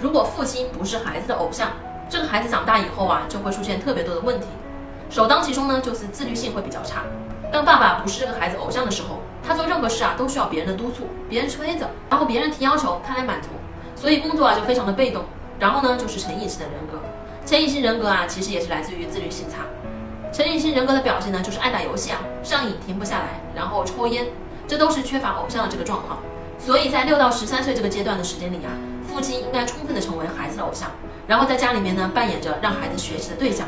如果父亲不是孩子的偶像，这个孩子长大以后啊，就会出现特别多的问题。首当其冲呢，就是自律性会比较差。当爸爸不是这个孩子偶像的时候，他做任何事啊都需要别人的督促，别人催着，然后别人提要求他来满足，所以工作啊就非常的被动。然后呢，就是成瘾性的人格。成瘾性人格啊，其实也是来自于自律性差。成瘾性人格的表现呢，就是爱打游戏啊，上瘾停不下来，然后抽烟，这都是缺乏偶像的这个状况。所以在六到十三岁这个阶段的时间里啊，父亲应该充分的成为孩子的偶像，然后在家里面呢扮演着让孩子学习的对象。